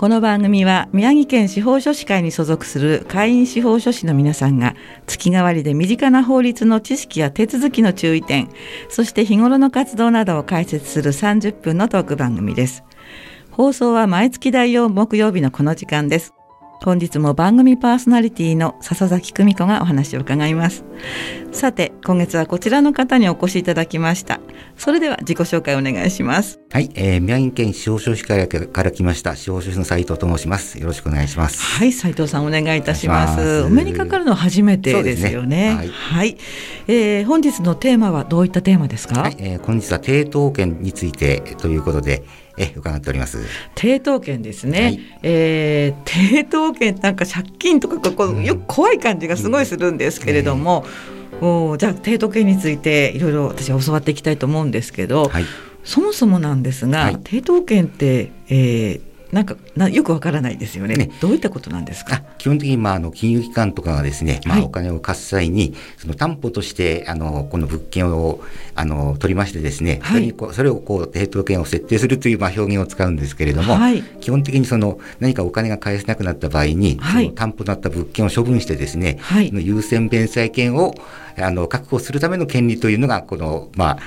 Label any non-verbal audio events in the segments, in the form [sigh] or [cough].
この番組は宮城県司法書士会に所属する会員司法書士の皆さんが月替わりで身近な法律の知識や手続きの注意点そして日頃の活動などを解説する30分のトーク番組です。放送は毎月第4木曜日のこの時間です。本日も番組パーソナリティの笹崎久美子がお話を伺います。さて今月はこちらの方にお越しいただきました。それでは自己紹介お願いします。はい、えー、宮城県司法書士会から来ました。司法書士の斉藤と申します。よろしくお願いします。はい斉藤さんお願いいたします。お目にかかるのは初めてですよね、ね、はい、はい、えー、本日のテーマはどういったテーマですか、はい、えー、本日は抵当権についてということでえ伺っております。抵当権ですね、はい、えー、抵当権なんか借金とかこう、よく怖い感じがすごいするんですけれども、うん、おじゃあ抵当権についていろいろ私は教わっていきたいと思うんですけど、はい、そもそもなんですが、はい、抵当権って、えー、なんかなよくわからないですよね、ね、どういったことなんですか？基本的に、まあ、あの金融機関とかがですね、まあ、お金を貸す際に、その担保としてあのこの物件をあの取りましてですね、はい、それそれをこう抵当権を設定するという、まあ、表現を使うんですけれども、はい、基本的にその何かお金が返せなくなった場合に、はい、その担保となった物件を処分してですね、はい、優先弁済権をあの確保するための権利というのがこの、まあ、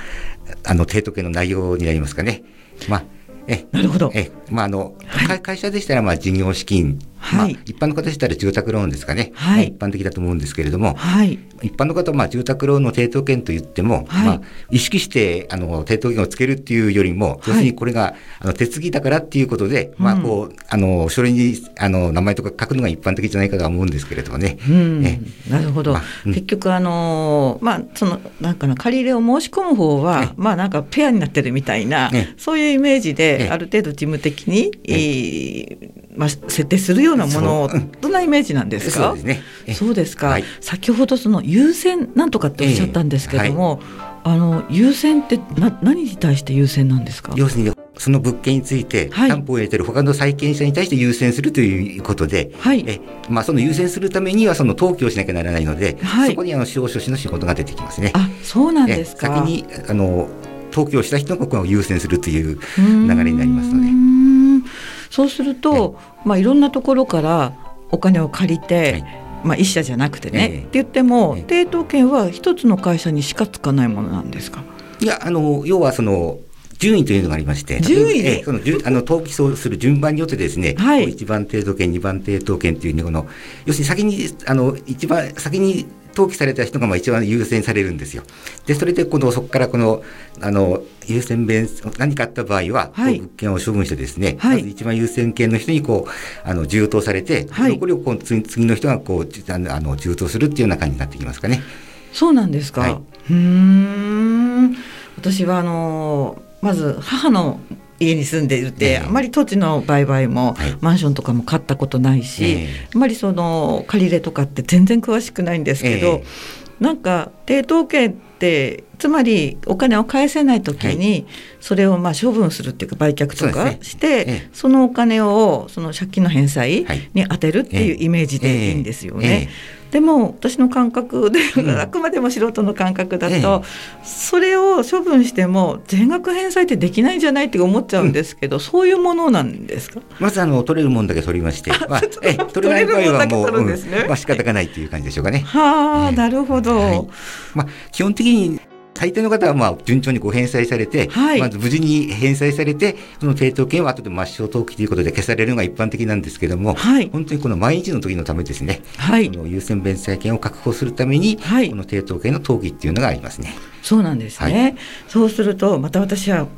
あの抵当権の内容になりますかね。まあえなるほど。えまああの、はい、会社でしたらまあ事業資金。はい、まあ、一般の方でしたら住宅ローンですかね、はい、一般的だと思うんですけれども、はい、一般の方はまあ住宅ローンの抵当権といっても、はい、まあ、意識してあの抵当権をつけるっていうよりも、要するにこれがあの手継ぎだからっていうことで、まあこうあの書類にあの名前とか書くのが一般的じゃないかとは思うんですけれどもね。うん、なるほど、まあうん、結局あのまあそのなんかの借り入れを申し込む方は、まあなんかペアになってるみたいな、そういうイメージで、ある程度事務的に、えーまあ、設定するようなものどんなイメージなんですか？そうですね。そうですか、はい、先ほどその優先なんとかっておっしゃったんですけども、えーはい、あの優先ってな何に対して優先なんですか？要するにその物件について担保を入れてる他の債権者に対して優先するということで、はい、えまあ、その優先するためにはその登記をしなきゃならないので、はい、そこにあの司法書士の仕事が出てきますね。あそうなんですか。先にあの登記をした人がこの優先するという流れになりますので。そうすると、まあ、いろんなところからお金を借りて、はい、まあ、一社じゃなくてね、えー、って言っても、えー、抵当権は一つの会社にしかつかないものなんですか？いやあの要はその順位というのがありまして、順位で、そのあの登記する順番によってですね、はい、1番抵当権、2番抵当権というね、この要するに先にあの一番先に登記された人がまあ一番優先されるんですよ。で、それでこのそこからこのあの優先弁何かあった場合は、はい、物件を処分してですね、はい、まず一番優先権の人にこうあの充当されて、はい、残りをこう次次の人がこうあの充当するっていうような感じになってきますかね。そうなんですか。はい、うん私はあのまず母の家に住んでいて、あまり土地の売買も、マンションとかも買ったことないし、あまりその借り入れとかって全然詳しくないんですけど、なんか抵当権ってつまりお金を返せない時にそれをまあ処分するっていうか売却とかしてそのお金をその借金の返済に充てるっていうイメージでいいんですよね。でも私の感覚で、あくまでも素人の感覚だと、それを処分しても全額返済ってできないんじゃないって思っちゃうんですけど、そういうものなんですか？まずあの取れるもんだけ取りまして、[laughs] まあ、え取れない場合はもう、ね。うん、まあ仕方がないっていう感じでしょうかね。はあ、なるほど。はい、まあ基本的に大抵の方はまあ順調にご返済されて、はい、まず無事に返済されて、その抵当権は後で抹消登記ということで消されるのが一般的なんですけれども、はい、本当にこの毎日の時のためですね、はい、この優先弁済権を確保するために、はい、この抵当権の登記っていうのがありますね。そうなんですね、はい、そうするとまた私は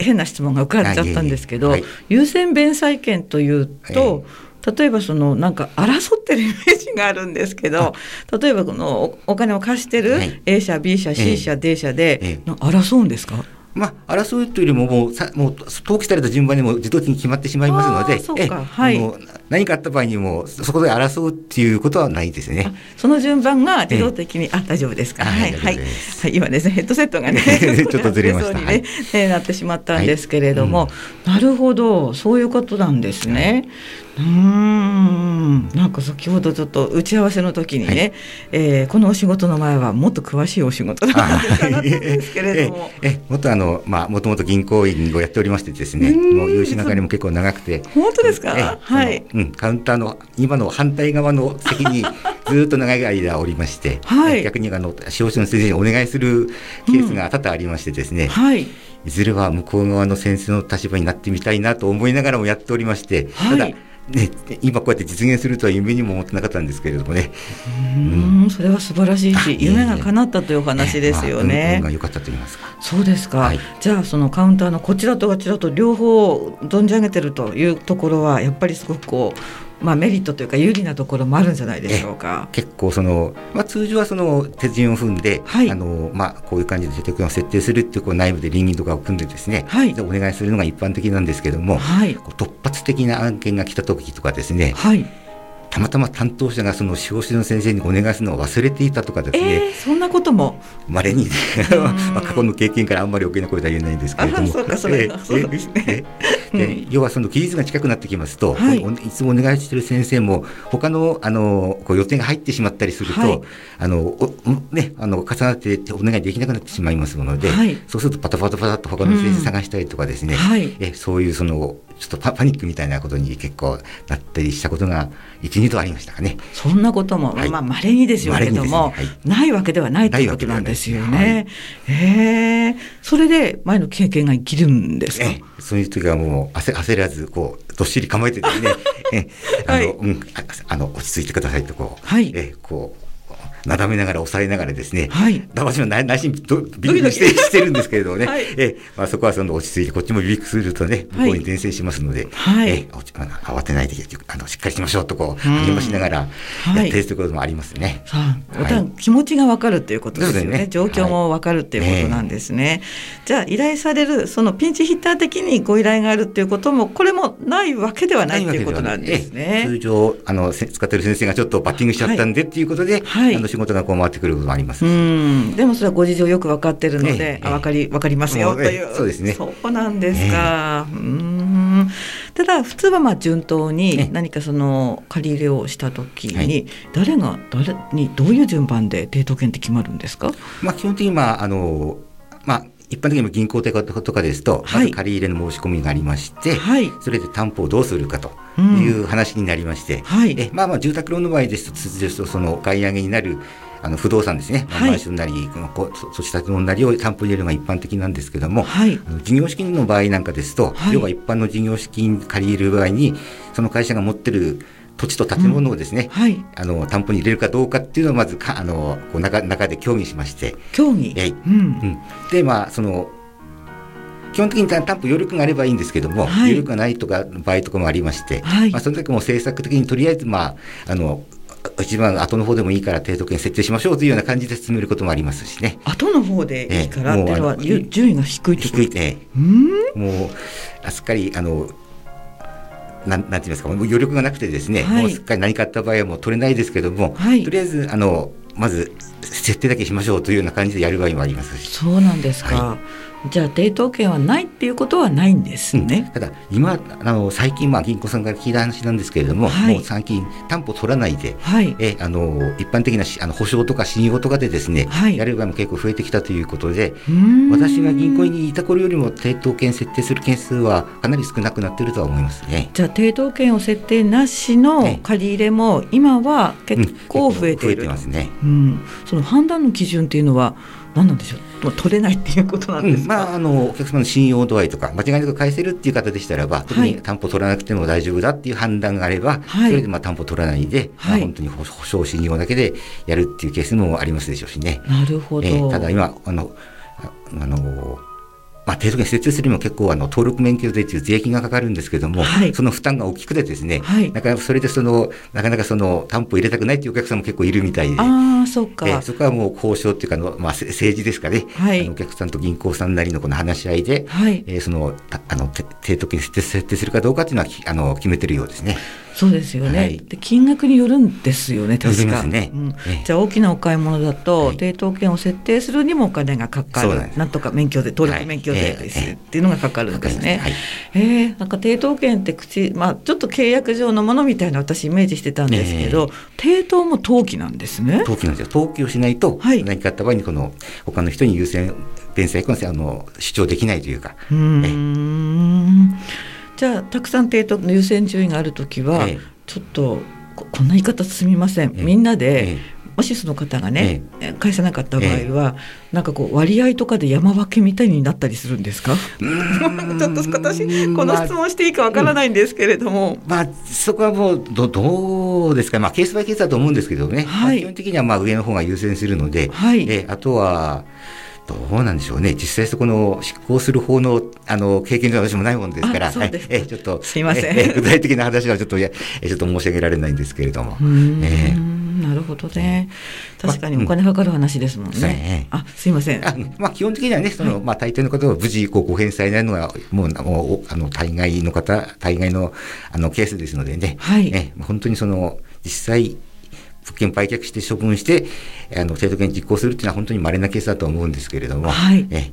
変な質問が浮かんじゃったんですけど、優先弁済権というと、例えばそのなんか争ってるイメージがあるんですけど例えばこのお金を貸してる A 社 B 社 C 社 D 社で争うんですか、まあ、争うというよりももうさもう登記された順番にも自動的に決まってしまいますので、えはい、何かあった場合にもそこで争うっていうことはないですね。その順番が自動的に、ええ、あ大丈夫ですか？はいはい、はい、今ですねヘッドセットがね [laughs] ちょっとずれました。[laughs] ね、はい、なってしまったんですけれども、はい。うん、なるほどそういうことなんですね。うん。なんか先ほどちょっと打ち合わせの時にね、はい、えー、このお仕事の前はもっと詳しいお仕事だったんですけれども。えもっとあのまあもともと銀行員をやっておりましてですねもう融資係も結構長くて。本当ですか？はい、うん、カウンターの今の反対側の席に [laughs] ずっと長い間おりまして、はい、逆にあの司法書の先生にお願いするケースが多々ありましてですね、うん、はい、いずれは向こう側の先生の立場になってみたいなと思いながらもやっておりまして、はい、ただね、今こうやって実現するとは夢にも思ってなかったんですけれどもね。うん、それは素晴らしいし、夢が叶ったというお話ですよね。まあ、良かったと言いますか。そうですか。はい、じゃあそのカウンターのこちらとあちらと両方存じ上げてるというところはやっぱりすごくこうまあ、メリットというか有利なところもあるんじゃないでしょうか。結構その、まあ、通常はその手順を踏んで、はい、あのまあ、こういう感じで手順を設定するっていうこう内部で倫理とかを組んでですね、はい、お願いするのが一般的なんですけども、はい、突発的な案件が来た時とかですね、はい。たまたま担当者がその司法士の先生にお願いするのを忘れていたとかですね、えー、そんなことも。まれに [laughs] まあ過去の経験からあんまり余計な声は言えないんですけれども。そうかそうですね、で要はその期日が近くなってきますと、はい、いつもお願いしている先生も他のあのこう予定が入ってしまったりすると、はい、あのねあの重なってお願いできなくなってしまいますので、はい、そうするとパタパタパタと他の先生探したりとかですね、うん、えそういうそのちょっとパパニックみたいなことに結構なったりしたことが一二度ありましたかね。そんなことも、はい、まあ稀にですよけども、ね。はい、ないわけではないということなんですよね。はい、ええそれで前の経験が生きるんですか？そういう時はもう焦焦らずこうどっしり構えてですね、えあの、うん。あ、あの落ち着いてくださいとこう、はい、えこうなだめながら押さえながらですね、はい、私も内心ビクビクしてしてるんですけれどもね、はい、えまあ、そこはその落ち着いてこっちもビクするとね向こうに伝染しますので、はい、え慌てないであのしっかりしましょうとこう励ましながらやってるということもありますね。はい、気持ちがわかるっていうことですよね、ね、状況もわかるっていうことなんですね。じゃあ依頼されるそのピンチヒッター的にご依頼があるっていうこともこれもないわけではないっていうことなんですね。通常あの使ってる先生がちょっとバッティングしちゃったんでっていうことで、はい、あの仕事がこう回ってくるることもあります。でもそれはご事情よく分かってるので、ええ、分かり分かりますよという、そうですね。そうなんですか、え、うん。ただ普通はまあ順当に何かその借り入れをした時に誰が誰にどういう順番で抵当権って決まるんですか、まあ、基本的にまああのまあ一般的に銀行とかですと、まず借り入れの申し込みがありまして、はい、それで担保をどうするかという話になりまして、うんはい、えまあまあ住宅ローンの場合ですと通常その買い上げになるあの不動産ですね、はい、マンションなり、こうそしたものなりを担保入れるのが一般的なんですけども、はい、事業資金の場合なんかですと、はい、要は一般の事業資金借り入れる場合に、その会社が持ってる土地と建物をですね、うんはい、あの担保に入れるかどうかっていうのをまずかあのこう中中で協議しまして。協議、えうん、うん、でまあその基本的に担保余力があればいいんですけども、はい、余力がないとか場合とかもありまして、はい、まあ、その時も政策的にとりあえず、まあ、あの一番後の方でもいいから低得点設定しましょうというような感じで進めることもありますしね。後の方でいいからっていうのは、順位が低い低い。ね。もうすっかりあのなんなんて言いますかもう余力がなくてですね、はい、もうすっかり何かあった場合はもう取れないですけども、はい、とりあえずあのまず設定だけしましょうというような感じでやる場合もありますし。そうなんですか。はいじゃあ抵当権はないっていうことはないんですね。うん、ただ今あの最近まあ銀行さんから聞いた話なんですけれども、はい、もう最近担保取らないで、はい、えあの一般的なあの保証とか信用とかでですね、はい、やる場合も結構増えてきたということで、私が銀行にいた頃よりも抵当権設定する件数はかなり少なくなっているとは思いますね。じゃあ抵当権を設定なしの借り入れも今は結構増えている、うん、増えてますね。うん、その判断の基準っていうのは何なんでしょう？もう取れないっていうことなんですまあ、あのお客様の信用度合いとか間違いなく返せるっていう方でしたらば、特に担保取らなくても大丈夫だっていう判断があれば、はい、それでまあ担保取らないで、はい、まあ、本当に保証信用だけでやるっていうケースもありますでしょうしね。なるほど、えー、ただ今あのあのまあ、低速に設定するにも結構あの登録免許税という税金がかかるんですけども、はい、その負担が大きくてですね、はい、なかなかそれでそのなかなかその担保入れたくないというお客さんも結構いるみたいで。あそか、えそこはもう交渉っていうかの、まあ、政治ですかね、はい、お客さんと銀行さんなりのこの話し合いで、はい。えー、そのあの低得に設定するかどうかっていうのはあの決めてるようですね。そうですよね、はい、で金額によるんですよね確か、ねうん、じゃあ大きなお買い物だと、抵当権を設定するにもお金がかかる。なんとか免許で登録免許税です、っていうのがかかるんですね、はい、えー、なんか抵当権って口、まあ、ちょっと契約上のものみたいな私イメージしてたんですけど、抵当も登記なんですね。登記なんですよ。登記をしないと、何かあった場合にこの他の人に優先弁済あの主張できないというか。うんじゃあたくさん抵当の優先順位がある時は、ええ、ちょっとこんな言い方すみません、え、みんなで、もしその方がね、返さなかった場合は、なんかこう割合とかで山分けみたいになったりするんですか？[laughs] ちょっと私この質問していいかわからないんですけれども、まあ、そこはもうどどうですか、まあ、ケースバイケースだと思うんですけどね、はい、まあ、基本的にはまあ上の方が優先するので、はい、えあとはどうなんでしょうね、実際そこの執行する方のあの経験が私もないもんですから、はい、えちょっとすいません具体的な話はちょっとやちょっと申し上げられないんですけれども。えなるほどね。確かにお金かかる話ですもんね。まあ、あ、すいません。あまあ、基本的にはね、その、はい、まあ、大抵の方は無事、こう、ご返済になるのは、もう、もう、あの、大概の方、大概の、あの、ケースですのでね。はい。ね、本当にその、実際、物件売却して処分して、あの制度権実行するっていうのは本当に稀なケースだと思うんですけれども、はい、え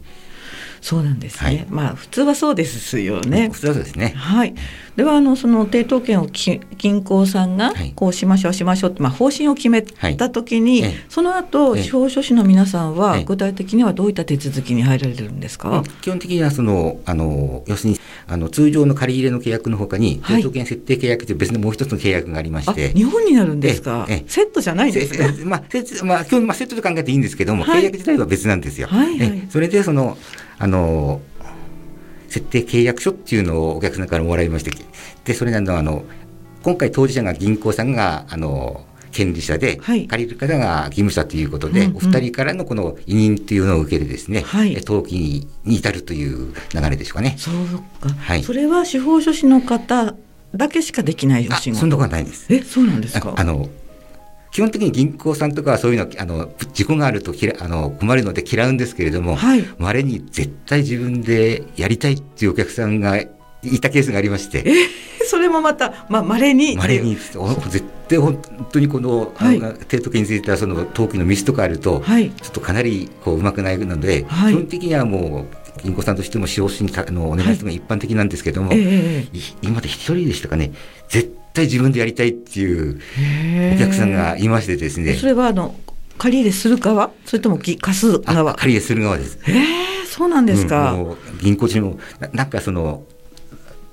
そうなんですね、はい、まあ普通はそうですよね。普通はそうですね。はい。ではあのその抵当権を銀行さんがこうしましょうしましょうってまあ方針を決めた時に、はい、その後司法書士の皆さんは具体的にはどういった手続きに入られるんですか？基本的にはそのあの要するにあの通常の借り入れの契約のほかに抵当権設定契約という別のもう一つの契約がありまして、日本になるんですか？セットじゃないんですか？まあセまあセットと考えていいんですけども、契約自体は別なんですよ。はい、はい、それでそのあの設定契約書っていうのをお客さんからもらいましてでそれなのあの今回当事者が銀行さんがあの権利者で、はい、借りる方が義務者ということで、うんうん、お二人からのこの委任というのを受けてですね、はい、登記に至るという流れでしょうかね。そうか、はい、それは司法書士の方だけしかできないお仕事そんなことはないです。え、そうなんですか？あの基本的に銀行さんとかはそういうのあの事故があるとあの困るので嫌うんですけれども、はい、稀に絶対自分でやりたいっていうお客さんがいたケースがありまして。えそれもまた、まあ、稀に。稀に、絶対本当にこの、はい、提督についてはその登記のミスとかあると、はい、ちょっとかなりこううまくないので、はい、基本的にはもう銀行さんとしても使用しにあのお願いするのが一般的なんですけども、はいえー、今まで一人でしたかね。絶対自分でやりたいっていうお客さんがいましてですね。それはあの借り入れする側？それとも貸す側？借り入れする側です。へえそうなんですか。うん、銀行中もなんかその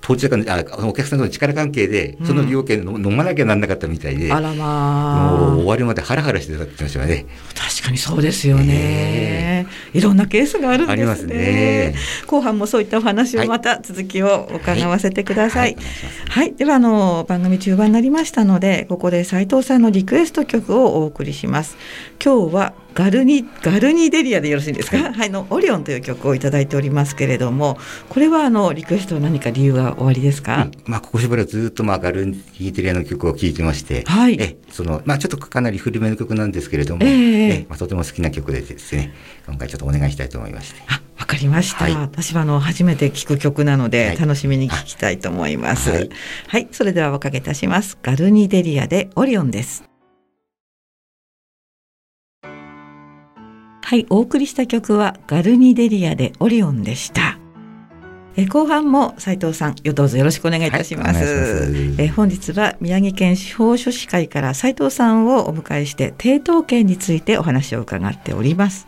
当事者間あお客さんとの力関係でその利用権飲まなきゃなんなかったみたいで、うん、あらまあ。もう終わりまでハラハラしてたって言ってましたね。確かにそうですよね、えー、いろんなケースがあるんですね、ね、後半もそういったお話をまた続きを伺わせてください、はい、はい、ではあの番組中盤になりましたのでここで斉藤さんのリクエスト曲をお送りします。今日はガルニガルニデリアでよろしいですか、はい、はい、のオリオンという曲をいただいておりますけれどもこれはあのリクエストは何か理由が終わりですか、うん、まあここしばらくずっとまあガルニデリアの曲を聴いてまして、はい、えそのまあちょっとかなり古めの曲なんですけれども、えー、えまあとても好きな曲でですね今回ちょっとお願いしたいと思いまして。あわかりました、はい、私はあの初めて聞く曲なので楽しみに聞きたいと思います。はい、はい、それではおかけいたします。ガルニデリアでオリオンです。はい、お送りした曲はガルニデリアでオリオンでした。え後半も斉藤さん、よどうぞよろしくお願いいたします。はい、ますえ本日は宮城県司法書士会から斉藤さんをお迎えして抵当権についてお話を伺っております。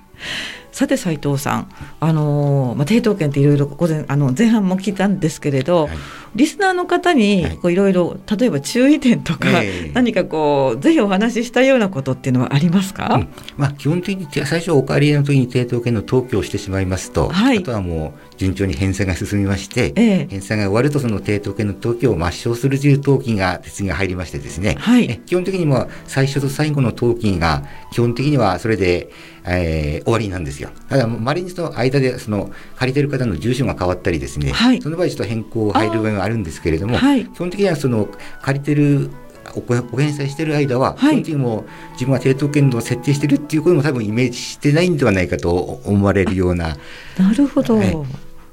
さて斉藤さん、あのまあ、抵当権っていろいろ午前あの前半も聞いたんですけれど、はい、リスナーの方にい。ろいろ例えば注意点とか、何かこうぜひお話ししたようなことっていうのはありますか、うん、まあ、基本的に最初お借りの時に抵当権の登記をしてしまいますと、はい、あとはもう順調に返済が進みまして、ええ、返済が終わるとその抵当権の登記を抹消するという登記が手続きが入りましてですね、はい、基本的にも最初と最後の登記が基本的にはそれで、えー、終わりなんですよ。ただまれにその間でその借りてる方の住所が変わったりですね、はい、その場合ちょっと変更入る場合があるんですけれども、はい、基本的にはその借りてるお返済してる間は、はい、基本的にも自分は抵当権を設定してるっていうことも多分イメージしてないんではないかと思われるような。なるほど、はい。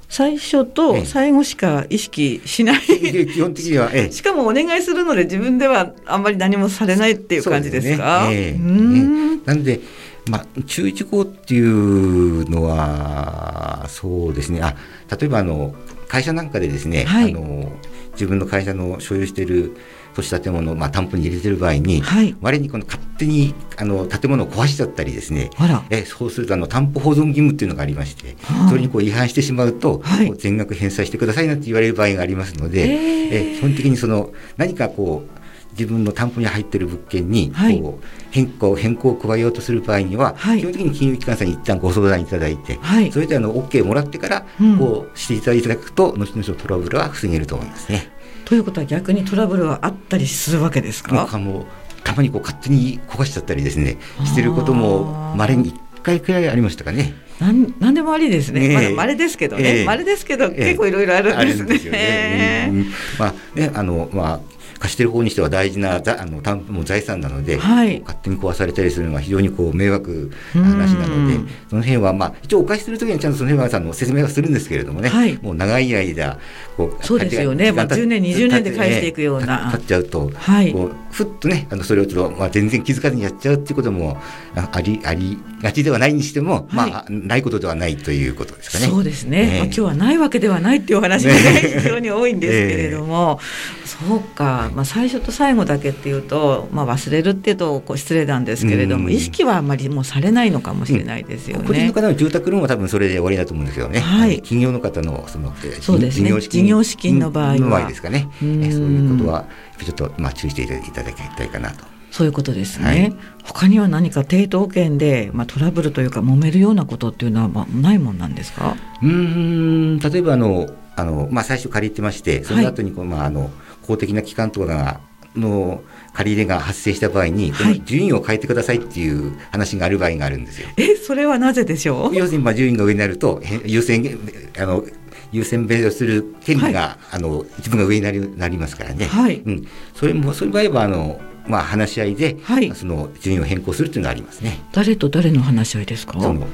最初と最後しか意識しない、ええ、基本的には、ええ、しかもお願いするので自分ではあんまり何もされないっていう感じですか？ね。ええ、うん。なんでまあ、注意事項っていうのはそうですね。あ例えばあの会社なんかでですね、はい、あの自分の会社の所有している土地建物を、まあ、担保に入れてる場合に、はい、割にこの勝手にあの建物を壊しちゃったりですね。えそうするとあの担保保存義務っていうのがありまして、それにこう違反してしまうと、はい、全額返済してくださいなんて言われる場合がありますので、え基本的にその何かこう自分の担保に入っている物件にこう変更変更を加えようとする場合には、はい、基本的に金融機関さんに一旦ご相談いただいて、はい、それであの OK もらってからこうしていただくと、後々のトラブルは防げると思いますね。ということは逆にトラブルはあったりするわけですか？もうたまにこう勝手に壊しちゃったりですねしてることもまれに1回くらいありましたかね。なんなんでもありですね、まだまれですけどね、ま、れ、ですけど、結構いろいろあるんですね。すね。まあねあのまあ貸してる方にしては大事なあの担保も財産なので、はい、勝手に壊されたりするのは非常にこう迷惑な話なので、その辺は、まあ、一応お貸しするときにちゃんとその辺はさんの説明はするんですけれどもね、はい、もう長い間こうそうですよね、まあ、10年20年で返していくような。経っちゃうと、はい、こうふっとねあのそれをちょっと、まあ、全然気づかずにやっちゃうっていうこともありありがちではないにしても、まあ、ないことではないということですかね。そうですね、まあ、今日はないわけではないっていうお話が、ね、非常に多いんですけれども、そうか、まあ、最初と最後だけっていうと、まあ、忘れるっていうとこう失礼なんですけれども、意識はあまりもうされないのかもしれないですよね。個人の方の住宅ローンは多分それで終わりだと思うんですけどね、はい、企業の方のそのそうですね事業資金の場合はですかね、そういうことはちょっとまあ注意していただきたいかなと。そういうことですね、はい、他には何か抵当権で、まあ、トラブルというか揉めるようなことっていうのは、まあ、ないもんなんですかうん例えばあのあの、まあ、最初借りてましてその後にこう、はい、まあ、あの公的な機関とかがの借り入れが発生した場合に、はい、順位を変えてくださいっていう話がある場合があるんですよ。えそれはなぜでしょう？要するにまあ順位が上になると優先あの優先弁をする権利が、はい、あの一部が上になりなりますからね。はい、うん、それもそういう場合はあのまあ話し合いで、はい、その順位を変更するっていうのはありますね。誰と誰の話し合いですか？その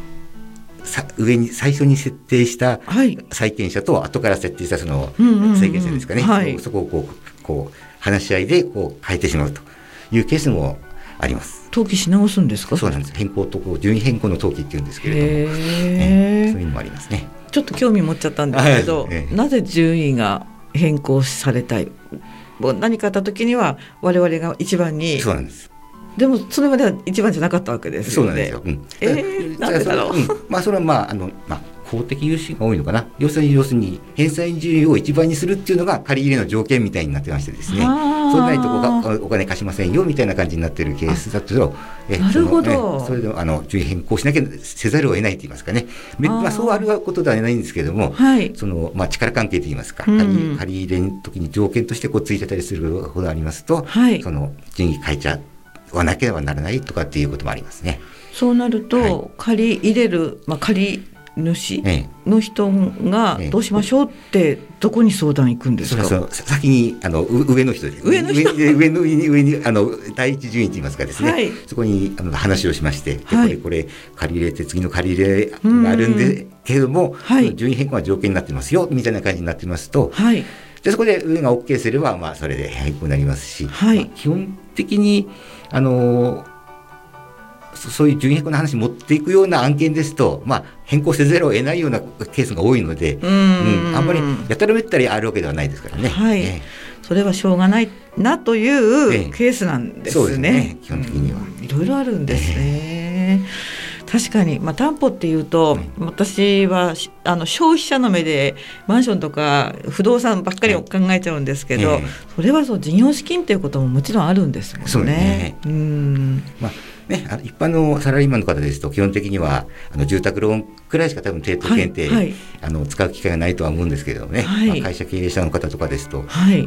さ上に最初に設定した債権者と後から設定したその債権者ですかね、はい、そこをこうこう話し合いでこう変えてしまうというケースもあります。登記し直すんですか？そうなんです。変更とこう順位変更の登記っていうんですけれども、えー、そういうのもありますね。ちょっと興味持っちゃったんですけど、はいなぜ順位が変更されたい？何かあった時には我々が一番にそうなんですでもそれまでは一番じゃなかったわけですよね。そうなんですよ。うん、えー、なんでだろう？うん、まあそれはまああのまあ公的融資が多いのかな。要するに要するに返済順位を一番にするっていうのが借り入れの条件みたいになってましてですね。そうないとこがお金貸しませんよみたいな感じになってるケースだとえなるほど。それであの順位変更しなきゃせざるを得ないと言いますかね。まあそうあることではないんですけれども、はい、そのまあ力関係と言いますか、うん、借り入れの時に条件としてこうついてたりするほどありますと、はい、その順位変えちゃう。わなければならないとかっていうこともありますね。そうなると、はい、借り入れる、まあ、借り主の人がどうしましょうってどこに相談行くんですか、先にあの上の人上の人。上の上に上にあの第一順位といいますかですね、はい、そこにあの話をしまして、はい、これこれ借り入れて次の借り入れがあるんでけれども、はい、順位変更が条件になってますよみたいな感じになってますと、はい、でそこで上が OK すれば、まあ、それで変更になりますし、はい。まあ、基本的にあのそういう順変更の話に持っていくような案件ですと、まあ、変更せざるを得ないようなケースが多いので、うん、あんまりやたらめったりあるわけではないですからね。はい、えー、それはしょうがないなというケースなんですね。えー、すね。基本的には、いろいろあるんですね。えー確かに、まあ、担保っていうと、私はあの消費者の目でマンションとか不動産ばっかりを考えちゃうんですけど、それはそう事業資金っていうことももちろんあるんですもんね。ね。うん。まあね、一般のサラリーマンの方ですと基本的にはあの住宅ローンくらいしか多分抵当検定、はいはい、あの使う機会がないとは思うんですけれどもね、はい、まあ、会社経営者の方とかですと、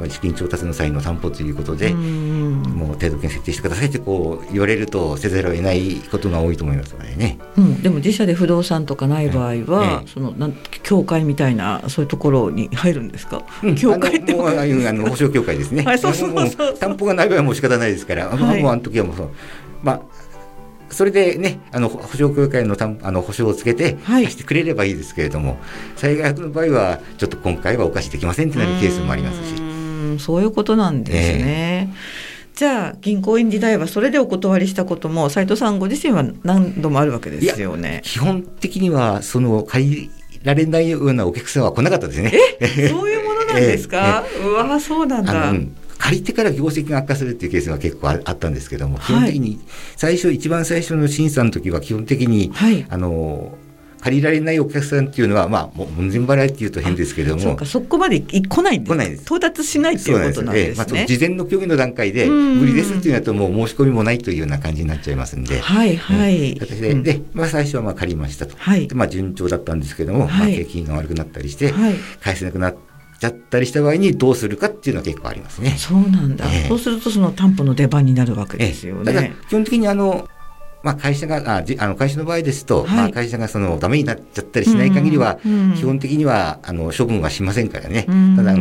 資金調達の際の担保ということでもう程度権設定してくださいってこう言われるとせざるを得ないことが多いと思いますのでね、うん、でも自社で不動産とかない場合は、そのなん協会みたいなそういうところに入るんですか、うん、協会ってもうあの保証協会ですね。[laughs] はい、そうそうそう担保がない場合はもう仕方ないですから、はい、もうあの時はもうそうまあそれでね、あの保証協会のたあの保証をつけて、貸してくれればいいですけれども、災害の場合は、ちょっと今回はお貸しできませんってなるケースもありますし。うそういうことなんですね。えー、じゃあ銀行員時代はそれでお断りしたことも斉藤さんご自身は何度もあるわけですよね。基本的にはその借りられないようなお客さんは来なかったですね。え？そういうものなんですか？[laughs] えー、うわそうなんだ。借りてから業績が悪化するっていうケースが結構あったんですけども、基本的に最初、一番最初の審査の時は基本的に、はい、あの借りられないお客さんっていうのは、まあ、門前払いっていうと変ですけれども、そうか、そこまで来ない来ないです。到達しないっていうことなんですね。す。ねまあ、事前の協議の段階で、無理ですっていうのだと、もう申し込みもないというような感じになっちゃいますんで、はいはい。うん、で、でまあ、最初はまあ借りましたと。はい、でまあ、順調だったんですけども、はい、まあ、景気が悪くなったりして、はい、返せなくなって、ちゃったりした場合にどうするかっていうのは結構ありますね。そうなんだ。えー、そうするとその担保の出番になるわけですよね。えー、基本的にあのまあ、会社があじあの会社の場合ですと、はい、まあ、会社がそのダメになっちゃったりしない限りは、基本的にはあの処分はしませんからね。うん、ただ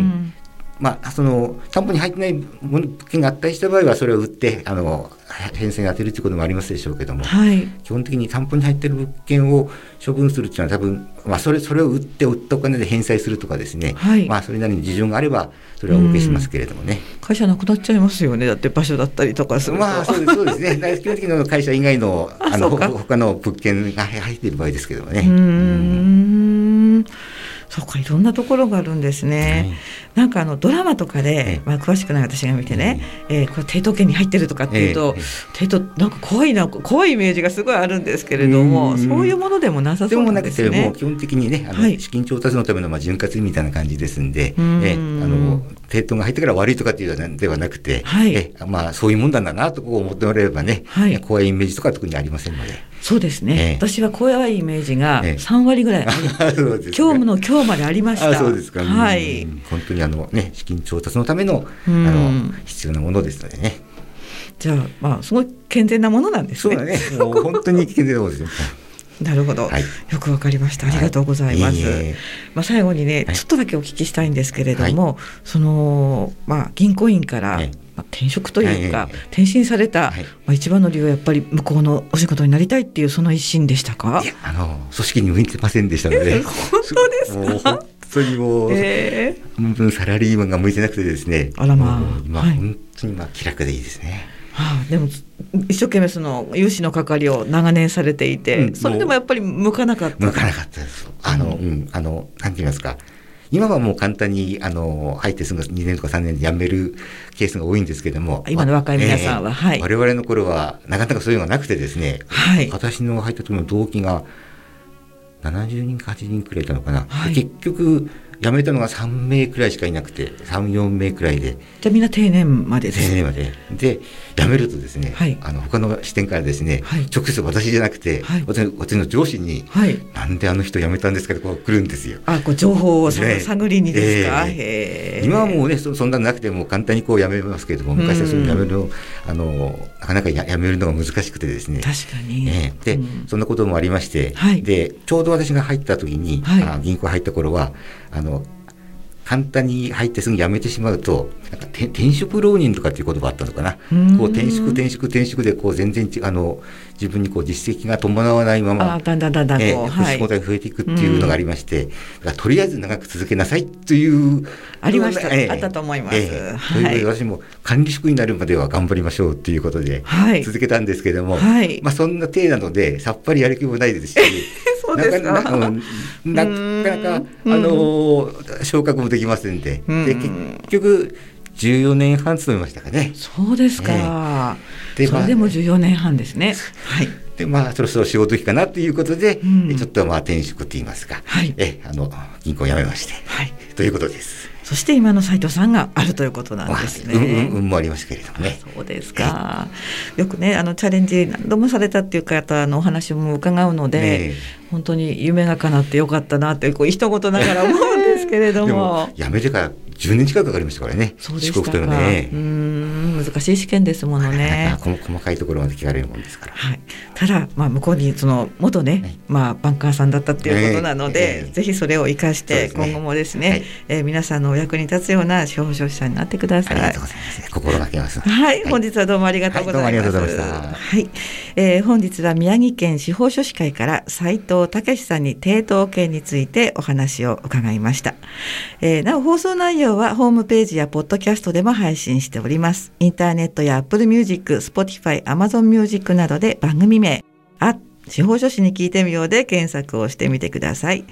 まあ、その担保に入ってない物件があったりした場合はそれを売ってあの返済に当てるということもありますでしょうけども、はい、基本的に担保に入っている物件を処分するというのは多分、まあ、それそれを売って売ったお金で返済するとかですね、はい、まあ、それなりに事情があればそれはお受けしますけれどもね、会社なくなっちゃいますよね。だって場所だったりとかするまあそうですそうですね。[laughs] 基本的に会社以外のあの他の物件が入っている場合ですけどもね。うんそうかいろんなところがあるんですね。はい、なんかあのドラマとかで、まあ、詳しくない私が見てね、えー、これ抵当権に入ってるとかっていうと、抵当なんか怖いな怖いイメージがすごいあるんですけれどもそういうものでもなさそうなんですね。でもなくてもう基本的にねあの、はい、資金調達のためのまあ潤滑みたいな感じですんで、えー、あの抵当が入ってから悪いとかっていうのではなくて、はい、えまあそういうもんだなと思ってもらえればね、はい、怖いイメージとか特にありませんので。そうですね、え私は怖いイメージが3割ぐらいええ、[laughs] 今日の今日までありました。そうですか、はい、本当にあの、ね、資金調達のためのあの必要なものですのでね。じゃあ、まあ、すごい健全なものなんですね。そうだね。[laughs] もう本当に健全なものですよ。なるほど、はい、よくわかりました。ありがとうございます。はい、まあ最後にね、ちょっとだけお聞きしたいんですけれども、はい、そのまあ銀行員から、まあ、転職というか、転身された、まあ、一番の理由はやっぱり向こうのお仕事になりたいっていうその一心でしたか？あの組織に向いてませんでしたので。本当ですか？本当にもう、えー、サラリーマンが向いてなくてですね。あらまあ。今、はい、本当にまあ気楽でいいですね。はあ、でも一生懸命その融資の係を長年されていて、うん、それでもやっぱり向かなかった。向かなかったです。あの、うん、あのなんて言いますか。今はもう簡単にあの入ってすぐ2年とか3年で辞めるケースが多いんですけども。今の若い皆さんは、えー、はい、我々の頃はなかなかそういうのがなくてですね、はい、私の入った時の同期が70人か8人くらいいたのかな、はい、結局辞めたのが3名くらいしかいなくて34名くらいで。じゃあみんな定年まで定年まで。で辞めるとですね、はい、あの他の視点からですね、はい、直接私じゃなくて、はい、私の上司に、はい、なんであの人辞めたんですかってこう来るんですよ。あこう情報を探りにですか、えー、今はもうねそそんななくても簡単にこう辞めますけれども昔はその辞めるのあのなかなか辞めるのが難しくてですね。確かに、えー、で、うん、そんなこともありまして、でちょうど私が入った時に、はい、あ銀行入った頃はあの簡単に入ってすぐ辞めてしまうとなんか転職浪人とかっていう言葉あったのかな。こう転職転職転職でこう全然あの自分にこう実績が伴わないままだんだんだんだん、えー、仕事が増えていくっていうのがありまして、とりあえず長く続けなさいというありました、えー、あったと思います、えー、はい、私も管理職になるまでは頑張りましょうっていうことで続けたんですけれども、はい、まあそんな体なのでさっぱりやる気もないですし [laughs] なかなか [laughs] なかなかあの昇格もできませんでで結局14年半勤めましたかね。そうですか。えー、でそれでも14年半ですね。はい。でまあそろそろ仕事期かなということで、うん、ちょっとまあ転職と言いますか、はい、えあの銀行を辞めまして、はい、ということです。そして今の斉藤さんがあるということなんですね。うん、うんうんもありますけれどもね。そうですか。よくねあのチャレンジ何度もされたっていう方のお話も伺うので、ね、本当に夢が叶ってよかったなってこう一言ながら思うんですけれども。もやめてから10年近くかかりましたからね。そうですか。ね。うん難しい試験ですものね。細かいところまで聞かれるもんですから。はい。ただまあ向こうにその元ね、はい、まあバンカーさんだったっていうことなので、えー、ぜひそれを生かして今後もですね、すねはい、えー、皆さんのお役に立つような司法書士さんになってください。い。心がけます。はい、本日はどうもありがとうございます。はい、はい、えー、本日は宮城県司法書士会から斉藤武さんに抵当権についてお話を伺いました。えー、なお放送内容はホームページやポッドキャストでも配信しております。インターネットや Apple Music、Spotify、Amazon Music などで番組名、あ司法書士に聞いてみようで検索をしてみてください。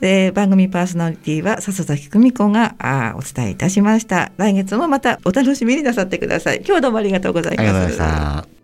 で番組パーソナリティは笹崎久美子があお伝えいたしました。来月もまたお楽しみになさってください。今日どうもありがとうございました。